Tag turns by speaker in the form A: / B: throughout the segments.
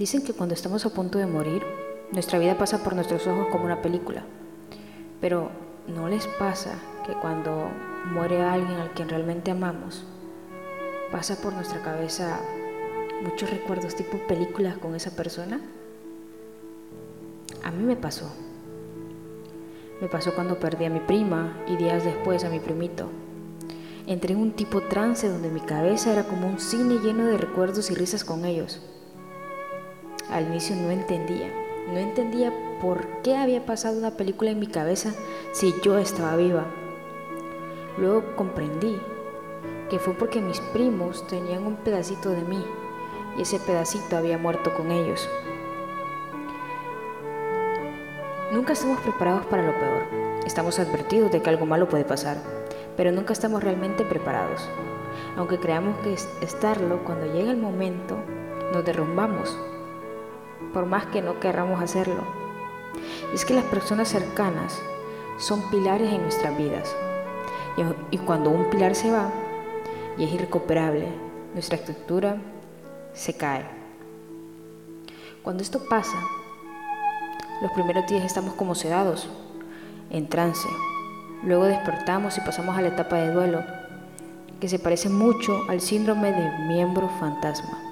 A: Dicen que cuando estamos a punto de morir, nuestra vida pasa por nuestros ojos como una película. Pero ¿no les pasa que cuando muere alguien al quien realmente amamos, pasa por nuestra cabeza muchos recuerdos tipo películas con esa persona? A mí me pasó. Me pasó cuando perdí a mi prima y días después a mi primito. Entré en un tipo trance donde mi cabeza era como un cine lleno de recuerdos y risas con ellos. Al inicio no entendía, no entendía por qué había pasado una película en mi cabeza si yo estaba viva. Luego comprendí que fue porque mis primos tenían un pedacito de mí y ese pedacito había muerto con ellos. Nunca estamos preparados para lo peor. Estamos advertidos de que algo malo puede pasar, pero nunca estamos realmente preparados. Aunque creamos que estarlo, cuando llega el momento, nos derrumbamos por más que no querramos hacerlo. es que las personas cercanas son pilares en nuestras vidas. Y, cuando un pilar se va y es irrecuperable, nuestra estructura se cae. Cuando esto pasa, los primeros días estamos como sedados, en trance. Luego despertamos y pasamos a la etapa de duelo, que se parece mucho al síndrome de miembro fantasma.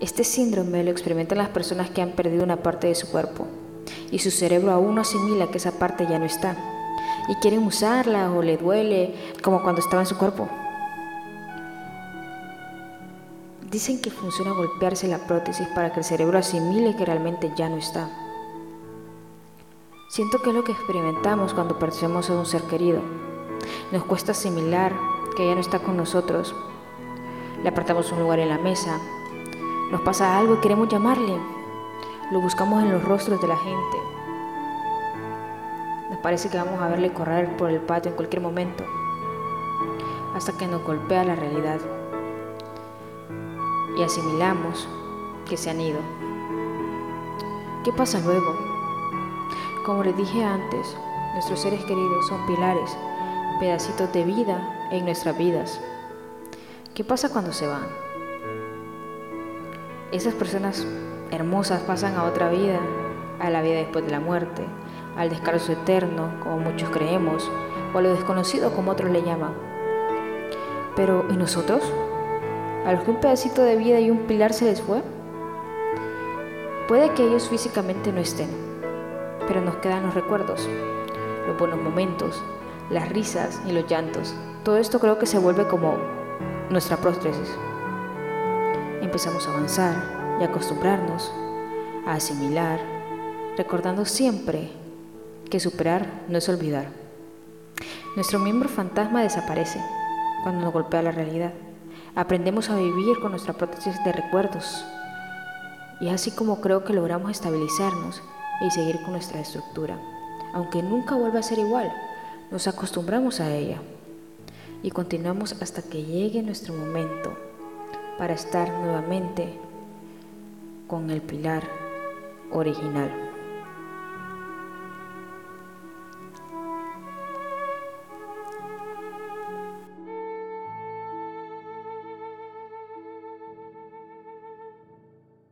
A: Este síndrome lo experimentan las personas que han perdido una parte de su cuerpo y su cerebro aún no asimila que esa parte ya no está y quieren usarla o le duele como cuando estaba en su cuerpo. Dicen que funciona golpearse la prótesis para que el cerebro asimile que realmente ya no está. Siento que es lo que experimentamos cuando perdemos a un ser querido. Nos cuesta asimilar que ya no está con nosotros. Le apartamos un lugar en la mesa, nos pasa algo y queremos llamarle. Lo buscamos en los rostros de la gente. Nos parece que vamos a verle correr por el patio en cualquier momento, hasta que nos golpea la realidad y asimilamos que se han ido. ¿Qué pasa luego? Como les dije antes, nuestros seres queridos son pilares, pedacitos de vida en nuestras vidas. ¿Qué pasa cuando se van? Esas personas hermosas pasan a otra vida, a la vida después de la muerte, al descanso eterno, como muchos creemos, o a lo desconocido, como otros le llaman. Pero, ¿y nosotros? ¿A los que un pedacito de vida y un pilar se les fue? Puede que ellos físicamente no estén, pero nos quedan los recuerdos, los buenos momentos, las risas y los llantos. Todo esto creo que se vuelve como nuestra prótesis empezamos a avanzar y acostumbrarnos a asimilar, recordando siempre que superar no es olvidar. Nuestro miembro fantasma desaparece cuando nos golpea la realidad. Aprendemos a vivir con nuestra prótesis de recuerdos. Y es así como creo que logramos estabilizarnos y seguir con nuestra estructura. Aunque nunca vuelva a ser igual, nos acostumbramos a ella y continuamos hasta que llegue nuestro momento para estar nuevamente con el pilar original.